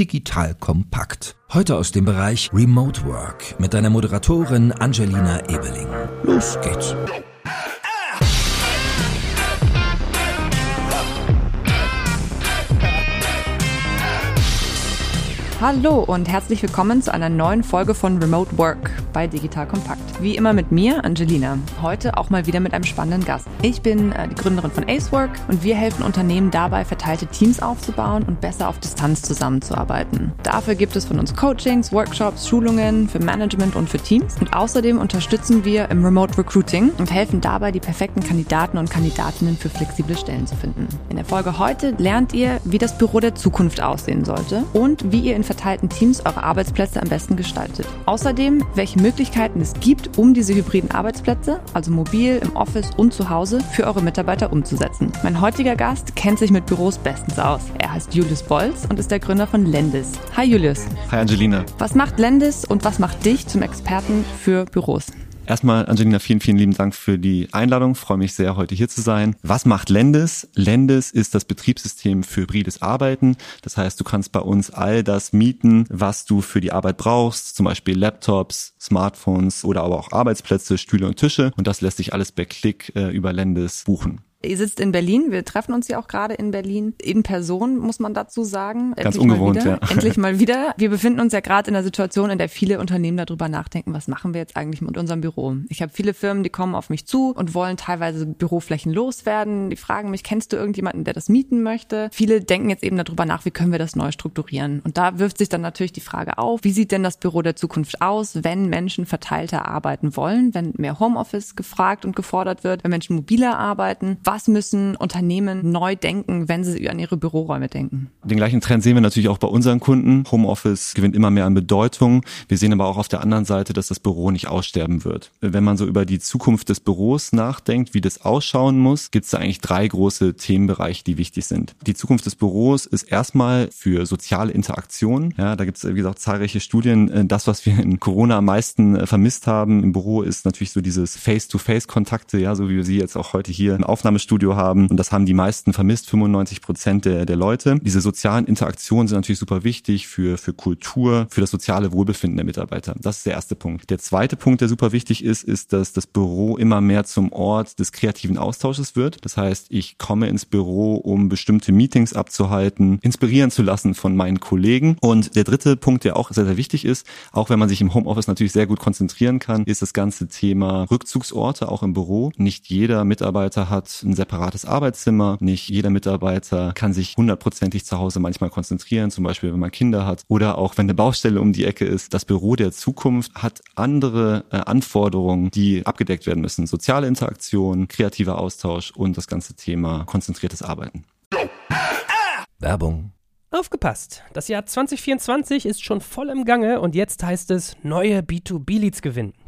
digital kompakt. Heute aus dem Bereich Remote Work mit deiner Moderatorin Angelina Ebeling. Los geht's. Hallo und herzlich willkommen zu einer neuen Folge von Remote Work bei Digital Kompakt. Wie immer mit mir, Angelina. Heute auch mal wieder mit einem spannenden Gast. Ich bin äh, die Gründerin von Acework und wir helfen Unternehmen dabei, verteilte Teams aufzubauen und besser auf Distanz zusammenzuarbeiten. Dafür gibt es von uns Coachings, Workshops, Schulungen für Management und für Teams. Und außerdem unterstützen wir im Remote Recruiting und helfen dabei, die perfekten Kandidaten und Kandidatinnen für flexible Stellen zu finden. In der Folge heute lernt ihr, wie das Büro der Zukunft aussehen sollte und wie ihr in verteilten Teams eure Arbeitsplätze am besten gestaltet. Außerdem, welche Möglichkeiten es gibt, um diese hybriden Arbeitsplätze, also mobil, im Office und zu Hause, für eure Mitarbeiter umzusetzen. Mein heutiger Gast kennt sich mit Büros bestens aus. Er heißt Julius Bolz und ist der Gründer von Lendis. Hi Julius. Hi Angelina. Was macht Lendis und was macht dich zum Experten für Büros? Erstmal, Angelina, vielen, vielen lieben Dank für die Einladung. Ich freue mich sehr, heute hier zu sein. Was macht Lendes? Lendes ist das Betriebssystem für hybrides Arbeiten. Das heißt, du kannst bei uns all das mieten, was du für die Arbeit brauchst, zum Beispiel Laptops, Smartphones oder aber auch Arbeitsplätze, Stühle und Tische. Und das lässt sich alles per Klick äh, über Lendes buchen. Ihr sitzt in Berlin, wir treffen uns ja auch gerade in Berlin. In Person, muss man dazu sagen. Ganz Endlich ungewohnt, ja. Endlich mal wieder. Wir befinden uns ja gerade in einer Situation, in der viele Unternehmen darüber nachdenken, was machen wir jetzt eigentlich mit unserem Büro. Ich habe viele Firmen, die kommen auf mich zu und wollen teilweise Büroflächen loswerden. Die fragen mich, kennst du irgendjemanden, der das mieten möchte? Viele denken jetzt eben darüber nach, wie können wir das neu strukturieren. Und da wirft sich dann natürlich die Frage auf, wie sieht denn das Büro der Zukunft aus, wenn Menschen verteilter arbeiten wollen, wenn mehr Homeoffice gefragt und gefordert wird, wenn Menschen mobiler arbeiten? Was müssen Unternehmen neu denken, wenn sie an ihre Büroräume denken? Den gleichen Trend sehen wir natürlich auch bei unseren Kunden. Homeoffice gewinnt immer mehr an Bedeutung. Wir sehen aber auch auf der anderen Seite, dass das Büro nicht aussterben wird. Wenn man so über die Zukunft des Büros nachdenkt, wie das ausschauen muss, gibt es da eigentlich drei große Themenbereiche, die wichtig sind. Die Zukunft des Büros ist erstmal für soziale Interaktion. Ja, da gibt es, wie gesagt, zahlreiche Studien. Das, was wir in Corona am meisten äh, vermisst haben im Büro, ist natürlich so dieses Face-to-Face-Kontakte, ja, so wie wir sie jetzt auch heute hier im Aufnahme Fitnessstudio haben. Und das haben die meisten vermisst, 95 Prozent der, der Leute. Diese sozialen Interaktionen sind natürlich super wichtig für, für Kultur, für das soziale Wohlbefinden der Mitarbeiter. Das ist der erste Punkt. Der zweite Punkt, der super wichtig ist, ist, dass das Büro immer mehr zum Ort des kreativen Austausches wird. Das heißt, ich komme ins Büro, um bestimmte Meetings abzuhalten, inspirieren zu lassen von meinen Kollegen. Und der dritte Punkt, der auch sehr, sehr wichtig ist, auch wenn man sich im Homeoffice natürlich sehr gut konzentrieren kann, ist das ganze Thema Rückzugsorte auch im Büro. Nicht jeder Mitarbeiter hat ein separates Arbeitszimmer. Nicht jeder Mitarbeiter kann sich hundertprozentig zu Hause manchmal konzentrieren, zum Beispiel wenn man Kinder hat oder auch wenn eine Baustelle um die Ecke ist. Das Büro der Zukunft hat andere äh, Anforderungen, die abgedeckt werden müssen. Soziale Interaktion, kreativer Austausch und das ganze Thema konzentriertes Arbeiten. Werbung Aufgepasst! Das Jahr 2024 ist schon voll im Gange und jetzt heißt es neue B2B-Leads gewinnen.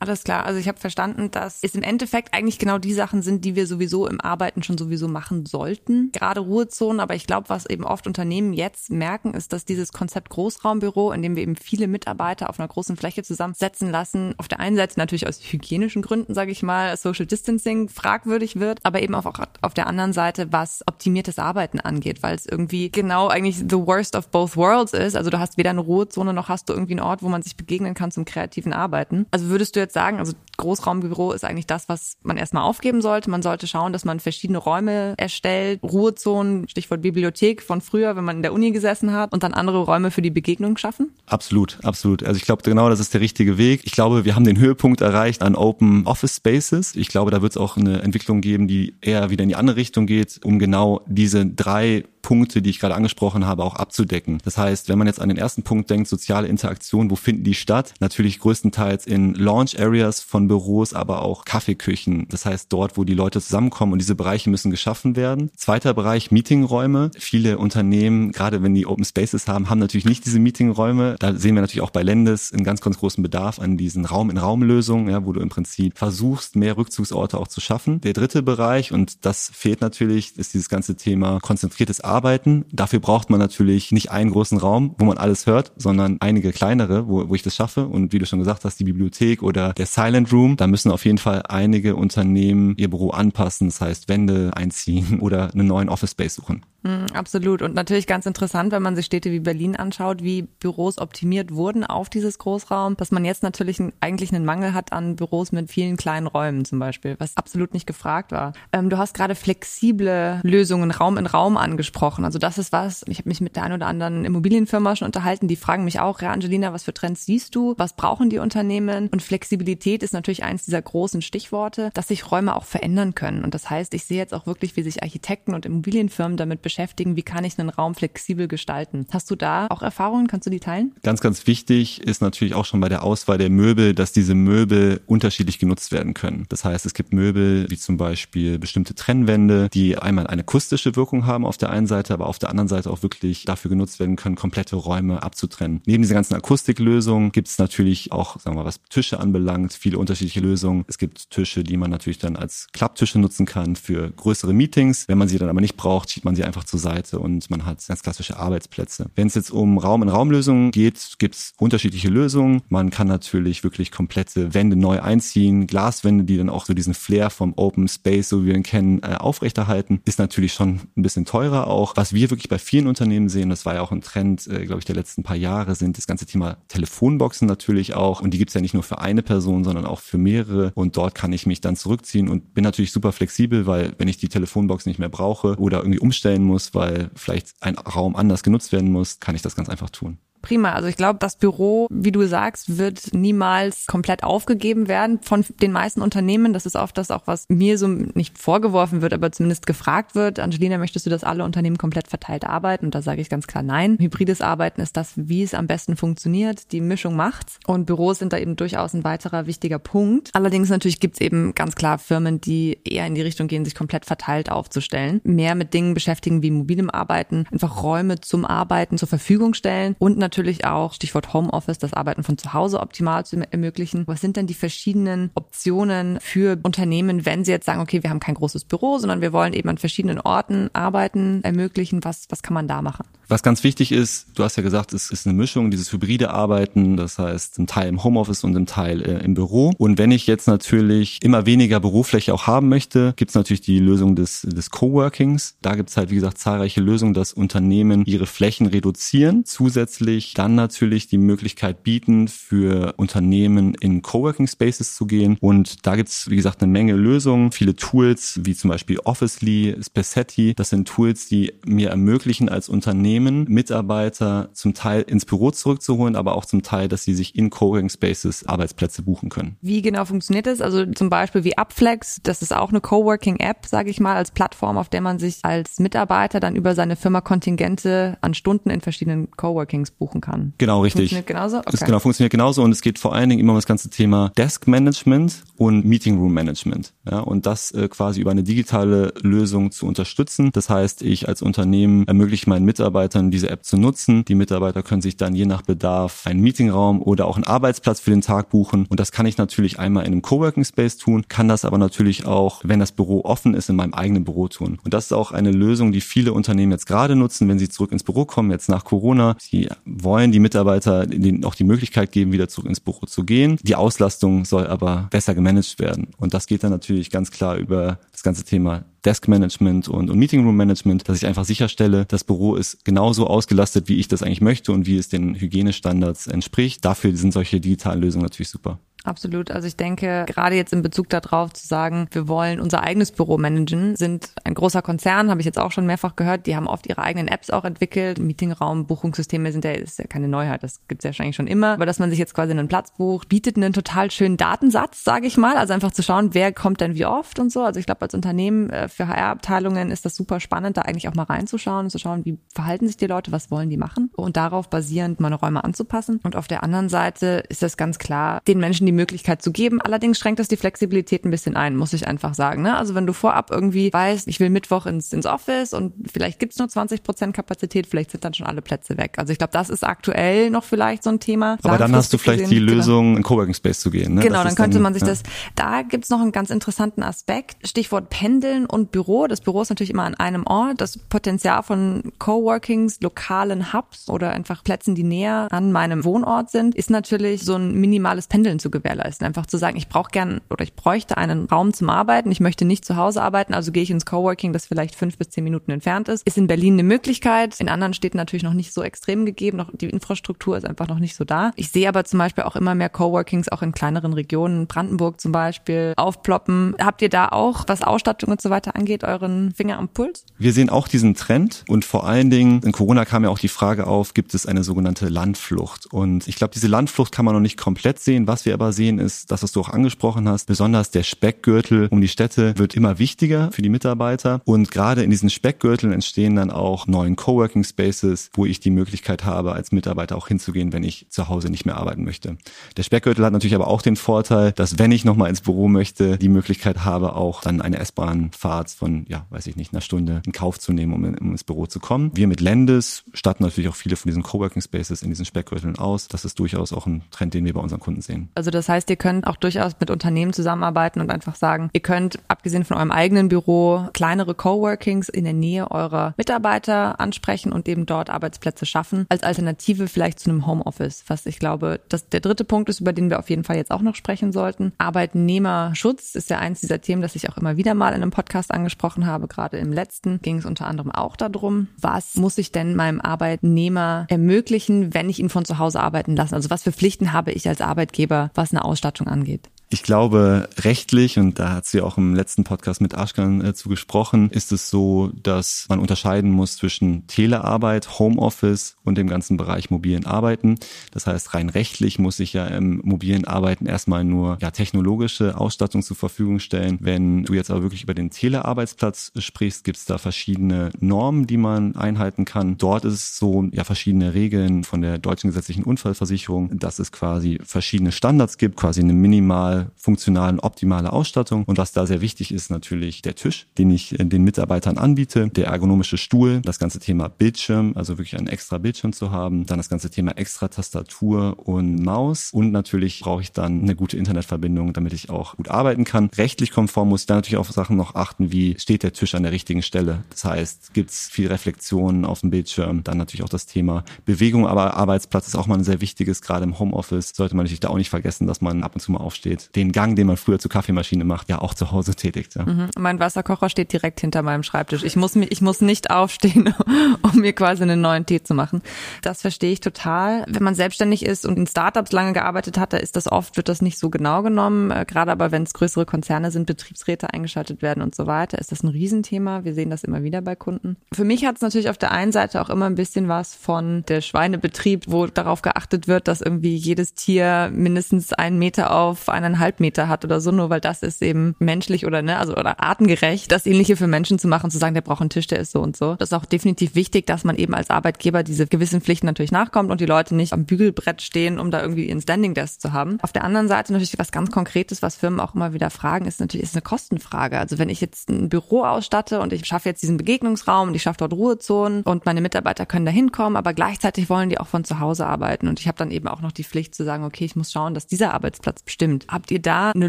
Alles klar. Also ich habe verstanden, dass es im Endeffekt eigentlich genau die Sachen sind, die wir sowieso im Arbeiten schon sowieso machen sollten. Gerade Ruhezonen, aber ich glaube, was eben oft Unternehmen jetzt merken, ist, dass dieses Konzept Großraumbüro, in dem wir eben viele Mitarbeiter auf einer großen Fläche zusammensetzen lassen, auf der einen Seite natürlich aus hygienischen Gründen, sage ich mal, Social Distancing fragwürdig wird, aber eben auch auf der anderen Seite, was optimiertes Arbeiten angeht, weil es irgendwie genau eigentlich the worst of both worlds ist. Also du hast weder eine Ruhezone noch hast du irgendwie einen Ort, wo man sich begegnen kann zum kreativen Arbeiten. Also würdest du jetzt jetzt sagen, also Großraumbüro ist eigentlich das, was man erstmal aufgeben sollte. Man sollte schauen, dass man verschiedene Räume erstellt, Ruhezonen, Stichwort Bibliothek von früher, wenn man in der Uni gesessen hat und dann andere Räume für die Begegnung schaffen? Absolut, absolut. Also ich glaube genau, das ist der richtige Weg. Ich glaube, wir haben den Höhepunkt erreicht an Open Office Spaces. Ich glaube, da wird es auch eine Entwicklung geben, die eher wieder in die andere Richtung geht, um genau diese drei Punkte, die ich gerade angesprochen habe, auch abzudecken. Das heißt, wenn man jetzt an den ersten Punkt denkt, soziale Interaktion, wo finden die statt? Natürlich größtenteils in Launch Areas von Büros, aber auch Kaffeeküchen. Das heißt, dort, wo die Leute zusammenkommen und diese Bereiche müssen geschaffen werden. Zweiter Bereich, Meetingräume. Viele Unternehmen, gerade wenn die Open Spaces haben, haben natürlich nicht diese Meetingräume. Da sehen wir natürlich auch bei Lendes einen ganz, ganz großen Bedarf an diesen Raum-in-Raum-Lösungen, ja, wo du im Prinzip versuchst, mehr Rückzugsorte auch zu schaffen. Der dritte Bereich, und das fehlt natürlich, ist dieses ganze Thema konzentriertes Arbeiten. Dafür braucht man natürlich nicht einen großen Raum, wo man alles hört, sondern einige kleinere, wo, wo ich das schaffe. Und wie du schon gesagt hast, die Bibliothek oder der Silent Room, da müssen auf jeden Fall einige Unternehmen ihr Büro anpassen, das heißt Wände einziehen oder einen neuen Office Space suchen. Mm, absolut. Und natürlich ganz interessant, wenn man sich Städte wie Berlin anschaut, wie Büros optimiert wurden auf dieses Großraum, dass man jetzt natürlich eigentlich einen Mangel hat an Büros mit vielen kleinen Räumen zum Beispiel, was absolut nicht gefragt war. Ähm, du hast gerade flexible Lösungen Raum in Raum angesprochen. Also das ist was, ich habe mich mit der einen oder anderen Immobilienfirma schon unterhalten, die fragen mich auch, ja Angelina, was für Trends siehst du? Was brauchen die Unternehmen? Und Flexibilität ist natürlich eins dieser großen Stichworte, dass sich Räume auch verändern können. Und das heißt, ich sehe jetzt auch wirklich, wie sich Architekten und Immobilienfirmen damit beschäftigen, wie kann ich einen Raum flexibel gestalten. Hast du da auch Erfahrungen? Kannst du die teilen? Ganz, ganz wichtig ist natürlich auch schon bei der Auswahl der Möbel, dass diese Möbel unterschiedlich genutzt werden können. Das heißt, es gibt Möbel wie zum Beispiel bestimmte Trennwände, die einmal eine akustische Wirkung haben auf der einen Seite, aber auf der anderen Seite auch wirklich dafür genutzt werden können, komplette Räume abzutrennen. Neben dieser ganzen Akustiklösung gibt es natürlich auch, sagen wir mal, was Tische anbelangt, viele unterschiedliche Lösungen. Es gibt Tische, die man natürlich dann als Klapptische nutzen kann für größere Meetings. Wenn man sie dann aber nicht braucht, schiebt man sie einfach einfach zur Seite und man hat ganz klassische Arbeitsplätze. Wenn es jetzt um Raum-in-Raum-Lösungen geht, gibt es unterschiedliche Lösungen. Man kann natürlich wirklich komplette Wände neu einziehen, Glaswände, die dann auch so diesen Flair vom Open Space, so wie wir ihn kennen, äh, aufrechterhalten. Ist natürlich schon ein bisschen teurer auch. Was wir wirklich bei vielen Unternehmen sehen, das war ja auch ein Trend, äh, glaube ich, der letzten paar Jahre, sind das ganze Thema Telefonboxen natürlich auch. Und die gibt es ja nicht nur für eine Person, sondern auch für mehrere. Und dort kann ich mich dann zurückziehen und bin natürlich super flexibel, weil wenn ich die Telefonbox nicht mehr brauche oder irgendwie umstellen muss, weil vielleicht ein Raum anders genutzt werden muss, kann ich das ganz einfach tun. Prima. Also ich glaube, das Büro, wie du sagst, wird niemals komplett aufgegeben werden von den meisten Unternehmen. Das ist oft das auch, was mir so nicht vorgeworfen wird, aber zumindest gefragt wird. Angelina, möchtest du, dass alle Unternehmen komplett verteilt arbeiten? Und da sage ich ganz klar nein. Hybrides Arbeiten ist das, wie es am besten funktioniert. Die Mischung macht's. Und Büros sind da eben durchaus ein weiterer wichtiger Punkt. Allerdings natürlich gibt's eben ganz klar Firmen, die eher in die Richtung gehen, sich komplett verteilt aufzustellen. Mehr mit Dingen beschäftigen wie mobilem Arbeiten, einfach Räume zum Arbeiten zur Verfügung stellen und natürlich auch, Stichwort Homeoffice, das Arbeiten von zu Hause optimal zu ermöglichen. Was sind denn die verschiedenen Optionen für Unternehmen, wenn sie jetzt sagen, okay, wir haben kein großes Büro, sondern wir wollen eben an verschiedenen Orten arbeiten, ermöglichen? Was, was kann man da machen? Was ganz wichtig ist, du hast ja gesagt, es ist eine Mischung, dieses hybride Arbeiten, das heißt ein Teil im Homeoffice und ein Teil äh, im Büro. Und wenn ich jetzt natürlich immer weniger Bürofläche auch haben möchte, gibt es natürlich die Lösung des, des Coworkings. Da gibt es halt, wie gesagt, zahlreiche Lösungen, dass Unternehmen ihre Flächen reduzieren, zusätzlich dann natürlich die Möglichkeit bieten, für Unternehmen in Coworking Spaces zu gehen. Und da gibt es, wie gesagt, eine Menge Lösungen, viele Tools, wie zum Beispiel Officely, Spaceti. Das sind Tools, die mir ermöglichen, als Unternehmen Mitarbeiter zum Teil ins Büro zurückzuholen, aber auch zum Teil, dass sie sich in Coworking Spaces Arbeitsplätze buchen können. Wie genau funktioniert das? Also zum Beispiel wie Upflex, das ist auch eine Coworking-App, sage ich mal, als Plattform, auf der man sich als Mitarbeiter dann über seine Firma Kontingente an Stunden in verschiedenen Coworkings buchen kann. Genau, richtig. Funktioniert genauso? Okay. Es genau, funktioniert genauso und es geht vor allen Dingen immer um das ganze Thema Desk Management und Meeting Room Management. Ja, und das äh, quasi über eine digitale Lösung zu unterstützen. Das heißt, ich als Unternehmen ermögliche meinen Mitarbeitern Mitarbeitern diese App zu nutzen. Die Mitarbeiter können sich dann je nach Bedarf einen Meetingraum oder auch einen Arbeitsplatz für den Tag buchen. Und das kann ich natürlich einmal in einem Coworking Space tun, kann das aber natürlich auch, wenn das Büro offen ist, in meinem eigenen Büro tun. Und das ist auch eine Lösung, die viele Unternehmen jetzt gerade nutzen, wenn sie zurück ins Büro kommen, jetzt nach Corona. Sie wollen die Mitarbeiter denen auch die Möglichkeit geben, wieder zurück ins Büro zu gehen. Die Auslastung soll aber besser gemanagt werden. Und das geht dann natürlich ganz klar über das ganze Thema Desk Management und, und Meeting Room Management, dass ich einfach sicherstelle, das Büro ist genauso ausgelastet, wie ich das eigentlich möchte und wie es den Hygienestandards entspricht. Dafür sind solche digitalen Lösungen natürlich super. Absolut. Also ich denke, gerade jetzt in Bezug darauf zu sagen, wir wollen unser eigenes Büro managen, sind ein großer Konzern, habe ich jetzt auch schon mehrfach gehört, die haben oft ihre eigenen Apps auch entwickelt. Meetingraum, Buchungssysteme sind ja, ist ja keine Neuheit, das gibt es ja wahrscheinlich schon immer. Aber dass man sich jetzt quasi einen Platz bucht, bietet einen total schönen Datensatz, sage ich mal. Also einfach zu schauen, wer kommt denn wie oft und so. Also ich glaube, als Unternehmen äh, für HR-Abteilungen ist das super spannend, da eigentlich auch mal reinzuschauen und zu schauen, wie verhalten sich die Leute, was wollen die machen und darauf basierend meine Räume anzupassen. Und auf der anderen Seite ist das ganz klar, den Menschen die Möglichkeit zu geben. Allerdings schränkt das die Flexibilität ein bisschen ein, muss ich einfach sagen. Ne? Also wenn du vorab irgendwie weißt, ich will Mittwoch ins, ins Office und vielleicht gibt's nur 20 Prozent Kapazität, vielleicht sind dann schon alle Plätze weg. Also ich glaube, das ist aktuell noch vielleicht so ein Thema. Aber dann hast du vielleicht gesehen, die genau. Lösung, in Coworking Space zu gehen. Ne? Genau, dann könnte dann, man sich ja. das, da gibt's noch einen ganz interessanten Aspekt. Stichwort Pendeln und Büro. Das Büro ist natürlich immer an einem Ort. Das Potenzial von Coworkings, lokalen Hubs oder einfach Plätzen, die näher an meinem Wohnort sind, ist natürlich so ein minimales Pendeln zu gewährleisten. Einfach zu sagen, ich brauche gern oder ich bräuchte einen Raum zum Arbeiten. Ich möchte nicht zu Hause arbeiten, also gehe ich ins Coworking, das vielleicht fünf bis zehn Minuten entfernt ist. Ist in Berlin eine Möglichkeit. In anderen Städten natürlich noch nicht so extrem gegeben. Noch, die Infrastruktur ist einfach noch nicht so da. Ich sehe aber zum Beispiel auch immer mehr Coworkings auch in kleineren Regionen, Brandenburg zum Beispiel, aufploppen. Habt ihr da auch, was Ausstattung und so weiter angeht, euren Finger am Puls? Wir sehen auch diesen Trend und vor allen Dingen in Corona kam ja auch die Frage auf, gibt es eine sogenannte Landflucht? Und ich glaube, diese Landflucht kann man noch nicht komplett sehen. Was wir aber sehen, ist das, was du auch angesprochen hast. Besonders der Speckgürtel um die Städte wird immer wichtiger für die Mitarbeiter. Und gerade in diesen Speckgürteln entstehen dann auch neuen Coworking Spaces, wo ich die Möglichkeit habe, als Mitarbeiter auch hinzugehen, wenn ich zu Hause nicht mehr arbeiten möchte. Der Speckgürtel hat natürlich aber auch den Vorteil, dass wenn ich nochmal ins Büro möchte, die Möglichkeit habe, auch dann eine S-Bahn-Fahrt von, ja, weiß ich nicht, einer Stunde in Kauf zu nehmen, um, um ins Büro zu kommen. Wir mit Lendes statten natürlich auch viele von diesen Coworking Spaces in diesen Speckgürteln aus. Das ist durchaus auch ein Trend, den wir bei unseren Kunden sehen. Also das heißt, ihr könnt auch durchaus mit Unternehmen zusammenarbeiten und einfach sagen, ihr könnt abgesehen von eurem eigenen Büro kleinere Coworkings in der Nähe eurer Mitarbeiter ansprechen und eben dort Arbeitsplätze schaffen als Alternative vielleicht zu einem Homeoffice. Was ich glaube, dass der dritte Punkt ist, über den wir auf jeden Fall jetzt auch noch sprechen sollten. Arbeitnehmerschutz ist ja eins dieser Themen, das ich auch immer wieder mal in einem Podcast angesprochen habe. Gerade im letzten ging es unter anderem auch darum, was muss ich denn meinem Arbeitnehmer ermöglichen, wenn ich ihn von zu Hause arbeiten lasse? Also was für Pflichten habe ich als Arbeitgeber, was eine Ausstattung angeht? Ich glaube, rechtlich, und da hat sie auch im letzten Podcast mit Aschkan äh, zu gesprochen, ist es so, dass man unterscheiden muss zwischen Telearbeit, Homeoffice und dem ganzen Bereich mobilen Arbeiten. Das heißt, rein rechtlich muss ich ja im mobilen Arbeiten erstmal nur ja, technologische Ausstattung zur Verfügung stellen. Wenn du jetzt aber wirklich über den Telearbeitsplatz sprichst, gibt es da verschiedene Normen, die man einhalten kann. Dort ist es so, ja, verschiedene Regeln von der deutschen gesetzlichen Unfallversicherung, dass es quasi verschiedene Standards gibt, quasi eine minimal funktionalen, optimale Ausstattung. Und was da sehr wichtig ist, natürlich der Tisch, den ich äh, den Mitarbeitern anbiete, der ergonomische Stuhl, das ganze Thema Bildschirm, also wirklich einen extra Bildschirm zu haben, dann das ganze Thema extra Tastatur und Maus. Und natürlich brauche ich dann eine gute Internetverbindung, damit ich auch gut arbeiten kann. Rechtlich konform muss ich dann natürlich auf Sachen noch achten, wie steht der Tisch an der richtigen Stelle. Das heißt, gibt es viel Reflexion auf dem Bildschirm, dann natürlich auch das Thema Bewegung, aber Arbeitsplatz ist auch mal ein sehr wichtiges, gerade im Homeoffice sollte man natürlich da auch nicht vergessen, dass man ab und zu mal aufsteht, den Gang, den man früher zur Kaffeemaschine macht, ja auch zu Hause tätigt. Ja. Mhm. Mein Wasserkocher steht direkt hinter meinem Schreibtisch. Ich muss, ich muss nicht aufstehen, um mir quasi einen neuen Tee zu machen. Das verstehe ich total. Wenn man selbstständig ist und in Startups lange gearbeitet hat, da ist das oft, wird das nicht so genau genommen. Äh, gerade aber, wenn es größere Konzerne sind, Betriebsräte eingeschaltet werden und so weiter, ist das ein Riesenthema. Wir sehen das immer wieder bei Kunden. Für mich hat es natürlich auf der einen Seite auch immer ein bisschen was von der Schweinebetrieb, wo darauf geachtet wird, dass irgendwie jedes Tier mindestens einen Meter auf einen eineinhalb Meter hat oder so, nur weil das ist eben menschlich oder ne, also oder artengerecht, das ähnliche für Menschen zu machen, zu sagen, der braucht einen Tisch, der ist so und so. Das ist auch definitiv wichtig, dass man eben als Arbeitgeber diese gewissen Pflichten natürlich nachkommt und die Leute nicht am Bügelbrett stehen, um da irgendwie ihren Standing Desk zu haben. Auf der anderen Seite natürlich was ganz Konkretes, was Firmen auch immer wieder fragen, ist natürlich ist eine Kostenfrage. Also wenn ich jetzt ein Büro ausstatte und ich schaffe jetzt diesen Begegnungsraum und ich schaffe dort Ruhezonen und meine Mitarbeiter können da hinkommen, aber gleichzeitig wollen die auch von zu Hause arbeiten und ich habe dann eben auch noch die Pflicht zu sagen, okay, ich muss schauen, dass dieser Arbeitsplatz bestimmt. Habt Habt ihr da eine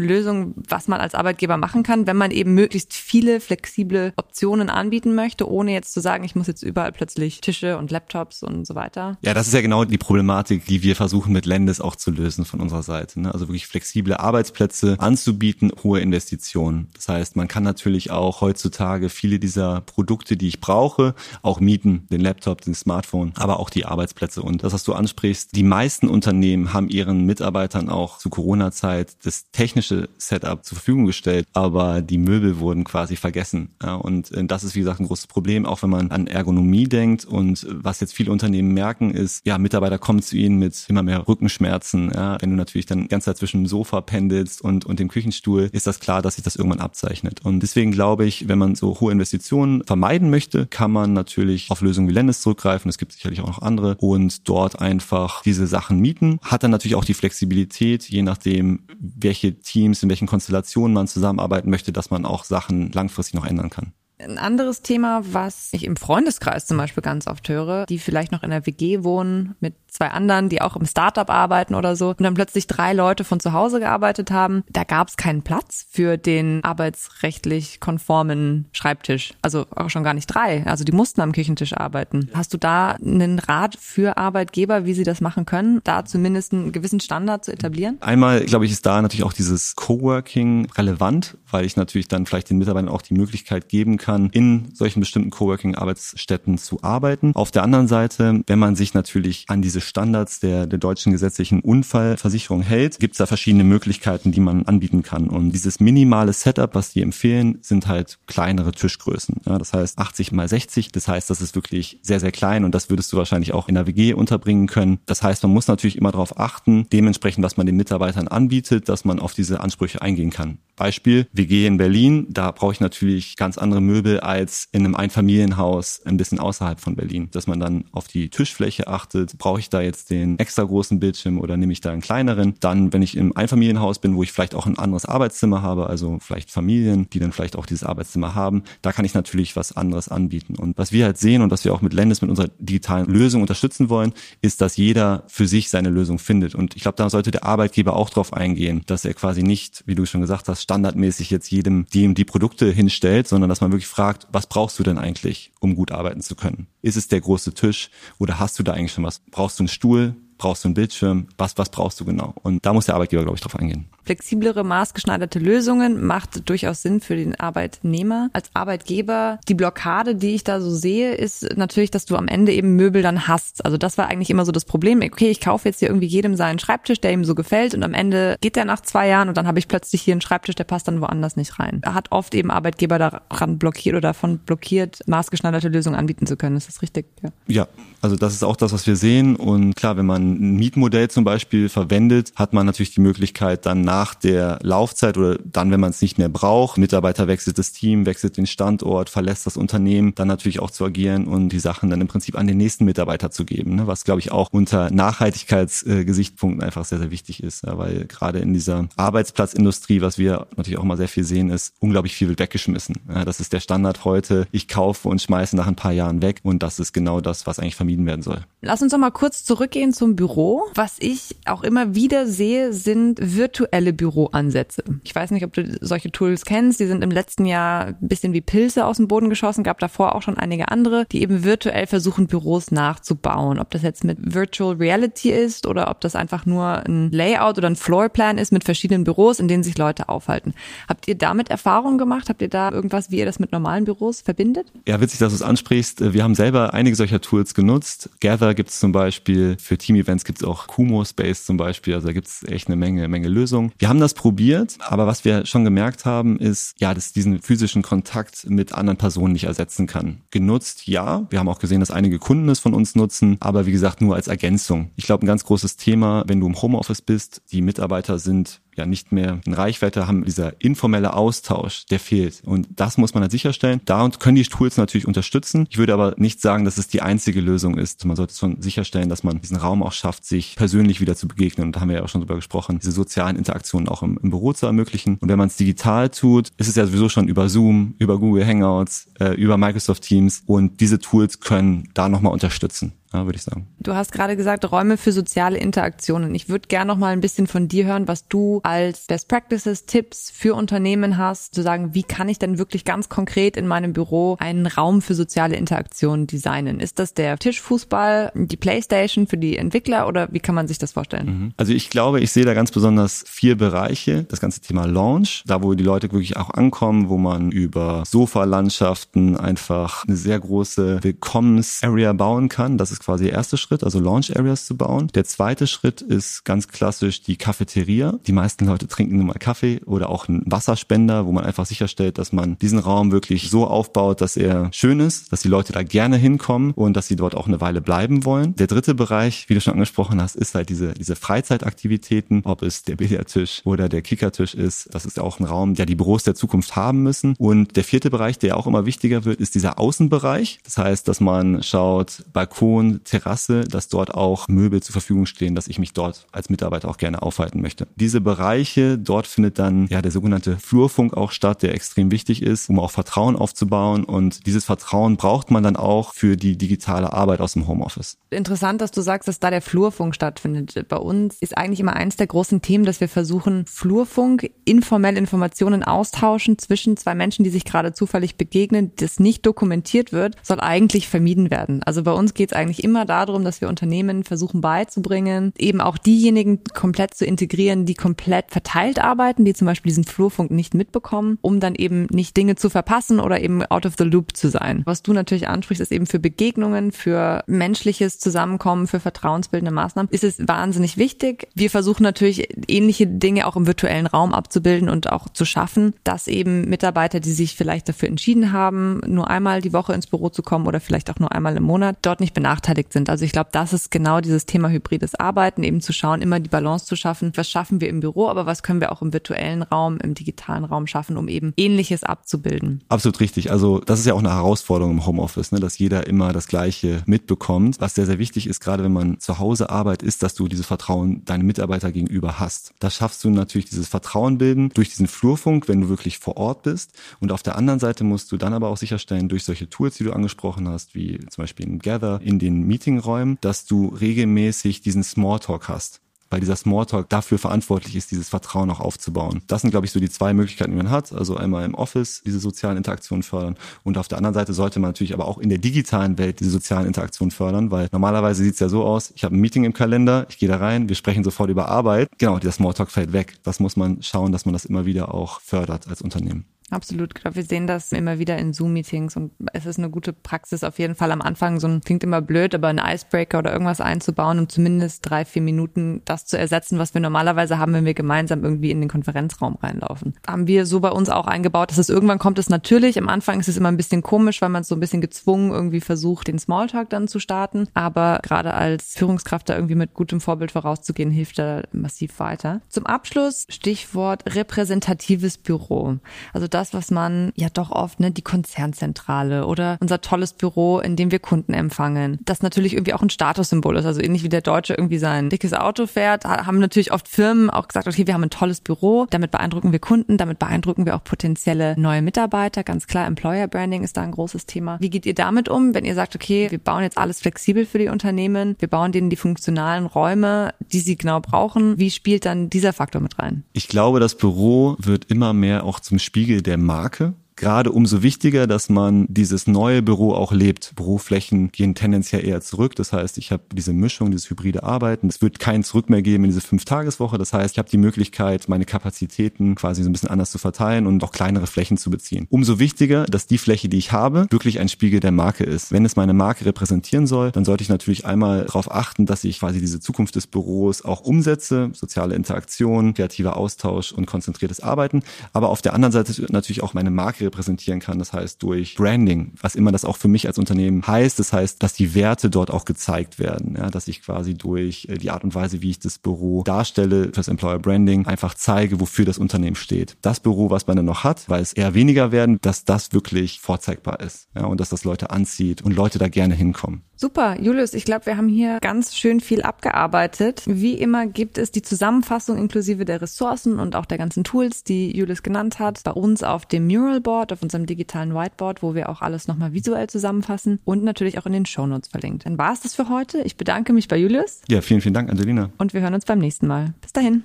Lösung, was man als Arbeitgeber machen kann, wenn man eben möglichst viele flexible Optionen anbieten möchte, ohne jetzt zu sagen, ich muss jetzt überall plötzlich Tische und Laptops und so weiter? Ja, das ist ja genau die Problematik, die wir versuchen mit Lendes auch zu lösen von unserer Seite. Ne? Also wirklich flexible Arbeitsplätze anzubieten, hohe Investitionen. Das heißt, man kann natürlich auch heutzutage viele dieser Produkte, die ich brauche, auch mieten, den Laptop, den Smartphone, aber auch die Arbeitsplätze. Und das, was du ansprichst, die meisten Unternehmen haben ihren Mitarbeitern auch zu Corona-Zeit das technische Setup zur Verfügung gestellt, aber die Möbel wurden quasi vergessen. Und äh, das ist, wie gesagt, ein großes Problem, auch wenn man an Ergonomie denkt. Und was jetzt viele Unternehmen merken, ist, ja, Mitarbeiter kommen zu ihnen mit immer mehr Rückenschmerzen. Ja, wenn du natürlich dann die ganze Zeit zwischen dem Sofa pendelst und, und dem Küchenstuhl, ist das klar, dass sich das irgendwann abzeichnet. Und deswegen glaube ich, wenn man so hohe Investitionen vermeiden möchte, kann man natürlich auf Lösungen wie Lennis zurückgreifen. Es gibt sicherlich auch noch andere und dort einfach diese Sachen mieten. Hat dann natürlich auch die Flexibilität, je nachdem, welche Teams, in welchen Konstellationen man zusammenarbeiten möchte, dass man auch Sachen langfristig noch ändern kann. Ein anderes Thema, was ich im Freundeskreis zum Beispiel ganz oft höre, die vielleicht noch in der WG wohnen mit zwei anderen, die auch im Startup arbeiten oder so und dann plötzlich drei Leute von zu Hause gearbeitet haben. Da gab es keinen Platz für den arbeitsrechtlich konformen Schreibtisch. Also auch schon gar nicht drei. Also die mussten am Küchentisch arbeiten. Hast du da einen Rat für Arbeitgeber, wie sie das machen können, da zumindest einen gewissen Standard zu etablieren? Einmal, glaube ich, ist da natürlich auch dieses Coworking relevant, weil ich natürlich dann vielleicht den Mitarbeitern auch die Möglichkeit geben kann, in solchen bestimmten Coworking-Arbeitsstätten zu arbeiten. Auf der anderen Seite, wenn man sich natürlich an diese Standards der, der deutschen gesetzlichen Unfallversicherung hält, gibt es da verschiedene Möglichkeiten, die man anbieten kann. Und dieses minimale Setup, was die empfehlen, sind halt kleinere Tischgrößen. Ja, das heißt 80 mal 60. Das heißt, das ist wirklich sehr, sehr klein und das würdest du wahrscheinlich auch in der WG unterbringen können. Das heißt, man muss natürlich immer darauf achten, dementsprechend, was man den Mitarbeitern anbietet, dass man auf diese Ansprüche eingehen kann. Beispiel WG in Berlin, da brauche ich natürlich ganz andere Möbel als in einem Einfamilienhaus ein bisschen außerhalb von Berlin. Dass man dann auf die Tischfläche achtet, brauche ich da jetzt den extra großen Bildschirm oder nehme ich da einen kleineren. Dann, wenn ich im Einfamilienhaus bin, wo ich vielleicht auch ein anderes Arbeitszimmer habe, also vielleicht Familien, die dann vielleicht auch dieses Arbeitszimmer haben, da kann ich natürlich was anderes anbieten. Und was wir halt sehen und was wir auch mit Lendes mit unserer digitalen Lösung unterstützen wollen, ist, dass jeder für sich seine Lösung findet. Und ich glaube, da sollte der Arbeitgeber auch drauf eingehen, dass er quasi nicht, wie du schon gesagt hast, standardmäßig jetzt jedem die, die Produkte hinstellt, sondern dass man wirklich fragt, was brauchst du denn eigentlich, um gut arbeiten zu können? Ist es der große Tisch oder hast du da eigentlich schon was? Brauchst du einen Stuhl? Brauchst du einen Bildschirm? Was, was brauchst du genau? Und da muss der Arbeitgeber, glaube ich, drauf eingehen. Flexiblere, maßgeschneiderte Lösungen macht durchaus Sinn für den Arbeitnehmer. Als Arbeitgeber, die Blockade, die ich da so sehe, ist natürlich, dass du am Ende eben Möbel dann hast. Also das war eigentlich immer so das Problem. Okay, ich kaufe jetzt hier irgendwie jedem seinen Schreibtisch, der ihm so gefällt und am Ende geht der nach zwei Jahren und dann habe ich plötzlich hier einen Schreibtisch, der passt dann woanders nicht rein. Hat oft eben Arbeitgeber daran blockiert oder davon blockiert, maßgeschneiderte Lösungen anbieten zu können. Ist das richtig? Ja. ja, also das ist auch das, was wir sehen. Und klar, wenn man ein Mietmodell zum Beispiel verwendet, hat man natürlich die Möglichkeit, dann nach der Laufzeit oder dann, wenn man es nicht mehr braucht, Mitarbeiter wechselt das Team, wechselt den Standort, verlässt das Unternehmen, dann natürlich auch zu agieren und die Sachen dann im Prinzip an den nächsten Mitarbeiter zu geben, ne? was glaube ich auch unter Nachhaltigkeitsgesichtspunkten einfach sehr, sehr wichtig ist, weil gerade in dieser Arbeitsplatzindustrie, was wir natürlich auch mal sehr viel sehen, ist unglaublich viel weggeschmissen. Das ist der Standard heute. Ich kaufe und schmeiße nach ein paar Jahren weg und das ist genau das, was eigentlich vermieden werden soll. Lass uns doch mal kurz zurückgehen zum Büro. Was ich auch immer wieder sehe, sind virtuelle Büroansätze. Ich weiß nicht, ob du solche Tools kennst. Die sind im letzten Jahr ein bisschen wie Pilze aus dem Boden geschossen. Gab davor auch schon einige andere, die eben virtuell versuchen, Büros nachzubauen. Ob das jetzt mit Virtual Reality ist oder ob das einfach nur ein Layout oder ein Floorplan ist mit verschiedenen Büros, in denen sich Leute aufhalten. Habt ihr damit Erfahrungen gemacht? Habt ihr da irgendwas, wie ihr das mit normalen Büros verbindet? Ja, witzig, dass du es ansprichst. Wir haben selber einige solcher Tools genutzt. Gather gibt es zum Beispiel, für Team-Events gibt es auch Kumo Space zum Beispiel, also da gibt es echt eine Menge, Menge Lösungen. Wir haben das probiert, aber was wir schon gemerkt haben, ist, ja, dass diesen physischen Kontakt mit anderen Personen nicht ersetzen kann. Genutzt, ja. Wir haben auch gesehen, dass einige Kunden es von uns nutzen, aber wie gesagt, nur als Ergänzung. Ich glaube, ein ganz großes Thema, wenn du im Homeoffice bist, die Mitarbeiter sind ja nicht mehr in Reichweite haben, dieser informelle Austausch, der fehlt. Und das muss man halt sicherstellen. Da können die Tools natürlich unterstützen. Ich würde aber nicht sagen, dass es die einzige Lösung ist. Man sollte schon sicherstellen, dass man diesen Raum auch schafft, sich persönlich wieder zu begegnen. Und da haben wir ja auch schon drüber gesprochen, diese sozialen Interaktionen auch im, im Büro zu ermöglichen. Und wenn man es digital tut, ist es ja sowieso schon über Zoom, über Google Hangouts, äh, über Microsoft Teams. Und diese Tools können da nochmal unterstützen. Ja, würde ich sagen. Du hast gerade gesagt, Räume für soziale Interaktionen. Ich würde gerne noch mal ein bisschen von dir hören, was du als Best Practices, Tipps für Unternehmen hast, zu sagen, wie kann ich denn wirklich ganz konkret in meinem Büro einen Raum für soziale Interaktionen designen? Ist das der Tischfußball, die Playstation für die Entwickler oder wie kann man sich das vorstellen? Mhm. Also ich glaube, ich sehe da ganz besonders vier Bereiche. Das ganze Thema Launch, da wo die Leute wirklich auch ankommen, wo man über Sofalandschaften einfach eine sehr große Willkommens-Area bauen kann. Das ist quasi der erste Schritt, also Launch Areas zu bauen. Der zweite Schritt ist ganz klassisch die Cafeteria. Die meisten Leute trinken nun mal Kaffee oder auch einen Wasserspender, wo man einfach sicherstellt, dass man diesen Raum wirklich so aufbaut, dass er schön ist, dass die Leute da gerne hinkommen und dass sie dort auch eine Weile bleiben wollen. Der dritte Bereich, wie du schon angesprochen hast, ist halt diese, diese Freizeitaktivitäten, ob es der Billardtisch oder der Kickertisch ist. Das ist auch ein Raum, der die Büros der Zukunft haben müssen. Und der vierte Bereich, der auch immer wichtiger wird, ist dieser Außenbereich. Das heißt, dass man schaut, Balkon, Terrasse, dass dort auch Möbel zur Verfügung stehen, dass ich mich dort als Mitarbeiter auch gerne aufhalten möchte. Diese Bereiche, dort findet dann ja der sogenannte Flurfunk auch statt, der extrem wichtig ist, um auch Vertrauen aufzubauen. Und dieses Vertrauen braucht man dann auch für die digitale Arbeit aus dem Homeoffice. Interessant, dass du sagst, dass da der Flurfunk stattfindet. Bei uns ist eigentlich immer eins der großen Themen, dass wir versuchen, Flurfunk, informell Informationen austauschen zwischen zwei Menschen, die sich gerade zufällig begegnen, das nicht dokumentiert wird, soll eigentlich vermieden werden. Also bei uns geht es eigentlich immer darum, dass wir Unternehmen versuchen beizubringen, eben auch diejenigen komplett zu integrieren, die komplett verteilt arbeiten, die zum Beispiel diesen Flurfunk nicht mitbekommen, um dann eben nicht Dinge zu verpassen oder eben out of the loop zu sein. Was du natürlich ansprichst, ist eben für Begegnungen, für menschliches Zusammenkommen, für vertrauensbildende Maßnahmen, ist es wahnsinnig wichtig. Wir versuchen natürlich ähnliche Dinge auch im virtuellen Raum abzubilden und auch zu schaffen, dass eben Mitarbeiter, die sich vielleicht dafür entschieden haben, nur einmal die Woche ins Büro zu kommen oder vielleicht auch nur einmal im Monat, dort nicht benachteiligt sind. Also ich glaube, das ist genau dieses Thema hybrides Arbeiten, eben zu schauen, immer die Balance zu schaffen. Was schaffen wir im Büro, aber was können wir auch im virtuellen Raum, im digitalen Raum schaffen, um eben Ähnliches abzubilden? Absolut richtig. Also das ist ja auch eine Herausforderung im Homeoffice, ne, dass jeder immer das Gleiche mitbekommt. Was sehr, sehr wichtig ist, gerade wenn man zu Hause arbeitet, ist, dass du dieses Vertrauen deinen Mitarbeiter gegenüber hast. Da schaffst du natürlich dieses Vertrauen bilden durch diesen Flurfunk, wenn du wirklich vor Ort bist. Und auf der anderen Seite musst du dann aber auch sicherstellen, durch solche Tools, die du angesprochen hast, wie zum Beispiel in Gather, in den Meetingräumen, dass du regelmäßig diesen Smalltalk hast weil dieser Smalltalk dafür verantwortlich ist, dieses Vertrauen auch aufzubauen. Das sind, glaube ich, so die zwei Möglichkeiten, die man hat. Also einmal im Office diese sozialen Interaktionen fördern und auf der anderen Seite sollte man natürlich aber auch in der digitalen Welt diese sozialen Interaktionen fördern, weil normalerweise sieht es ja so aus, ich habe ein Meeting im Kalender, ich gehe da rein, wir sprechen sofort über Arbeit. Genau, dieser Smalltalk fällt weg. Das muss man schauen, dass man das immer wieder auch fördert als Unternehmen. Absolut, glaube, wir sehen das immer wieder in Zoom-Meetings und es ist eine gute Praxis auf jeden Fall am Anfang, so ein, klingt immer blöd, aber ein Icebreaker oder irgendwas einzubauen, um zumindest drei, vier Minuten das zu ersetzen, was wir normalerweise haben, wenn wir gemeinsam irgendwie in den Konferenzraum reinlaufen. Haben wir so bei uns auch eingebaut, dass es irgendwann kommt es natürlich. Am Anfang ist es immer ein bisschen komisch, weil man so ein bisschen gezwungen irgendwie versucht, den Smalltalk dann zu starten. Aber gerade als Führungskraft da irgendwie mit gutem Vorbild vorauszugehen, hilft da massiv weiter. Zum Abschluss Stichwort repräsentatives Büro. Also das das, was man ja doch oft, ne, die Konzernzentrale oder unser tolles Büro, in dem wir Kunden empfangen, das natürlich irgendwie auch ein Statussymbol ist. Also ähnlich wie der Deutsche irgendwie sein dickes Auto fährt, haben natürlich oft Firmen auch gesagt, okay, wir haben ein tolles Büro, damit beeindrucken wir Kunden, damit beeindrucken wir auch potenzielle neue Mitarbeiter. Ganz klar, Employer Branding ist da ein großes Thema. Wie geht ihr damit um, wenn ihr sagt, okay, wir bauen jetzt alles flexibel für die Unternehmen, wir bauen denen die funktionalen Räume, die sie genau brauchen. Wie spielt dann dieser Faktor mit rein? Ich glaube, das Büro wird immer mehr auch zum Spiegel der der Marke gerade umso wichtiger, dass man dieses neue Büro auch lebt. Büroflächen gehen tendenziell eher zurück. Das heißt, ich habe diese Mischung, dieses hybride Arbeiten. Es wird kein Zurück mehr geben in diese Fünf-Tageswoche. Das heißt, ich habe die Möglichkeit, meine Kapazitäten quasi so ein bisschen anders zu verteilen und auch kleinere Flächen zu beziehen. Umso wichtiger, dass die Fläche, die ich habe, wirklich ein Spiegel der Marke ist. Wenn es meine Marke repräsentieren soll, dann sollte ich natürlich einmal darauf achten, dass ich quasi diese Zukunft des Büros auch umsetze. Soziale Interaktion, kreativer Austausch und konzentriertes Arbeiten. Aber auf der anderen Seite natürlich auch meine Marke repräsentieren kann. Das heißt durch Branding, was immer das auch für mich als Unternehmen heißt. Das heißt, dass die Werte dort auch gezeigt werden. Ja, dass ich quasi durch äh, die Art und Weise, wie ich das Büro darstelle, fürs Employer Branding, einfach zeige, wofür das Unternehmen steht. Das Büro, was man dann noch hat, weil es eher weniger werden, dass das wirklich vorzeigbar ist. Ja, und dass das Leute anzieht und Leute da gerne hinkommen. Super, Julius, ich glaube, wir haben hier ganz schön viel abgearbeitet. Wie immer gibt es die Zusammenfassung inklusive der Ressourcen und auch der ganzen Tools, die Julius genannt hat, bei uns auf dem Mural Board Whiteboard, auf unserem digitalen Whiteboard, wo wir auch alles nochmal visuell zusammenfassen und natürlich auch in den Shownotes verlinkt. Dann war es das für heute. Ich bedanke mich bei Julius. Ja, vielen, vielen Dank, Angelina. Und wir hören uns beim nächsten Mal. Bis dahin.